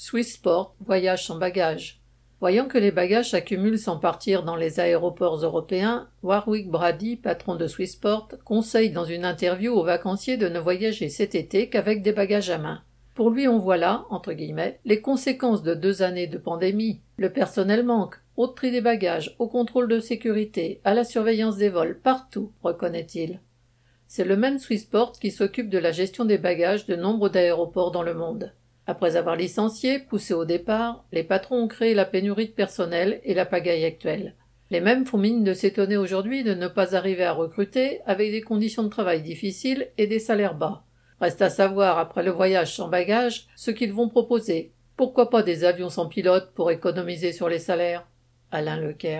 Swissport, voyage sans bagages. Voyant que les bagages s'accumulent sans partir dans les aéroports européens, Warwick Brady, patron de Swissport, conseille dans une interview aux vacanciers de ne voyager cet été qu'avec des bagages à main. Pour lui, on voit là, entre guillemets, les conséquences de deux années de pandémie. Le personnel manque, au tri des bagages, au contrôle de sécurité, à la surveillance des vols, partout, reconnaît-il. C'est le même Swissport qui s'occupe de la gestion des bagages de nombre d'aéroports dans le monde. Après avoir licencié, poussé au départ, les patrons ont créé la pénurie de personnel et la pagaille actuelle. Les mêmes font mine de s'étonner aujourd'hui de ne pas arriver à recruter avec des conditions de travail difficiles et des salaires bas. Reste à savoir, après le voyage sans bagages, ce qu'ils vont proposer. Pourquoi pas des avions sans pilote pour économiser sur les salaires? Alain Lequer.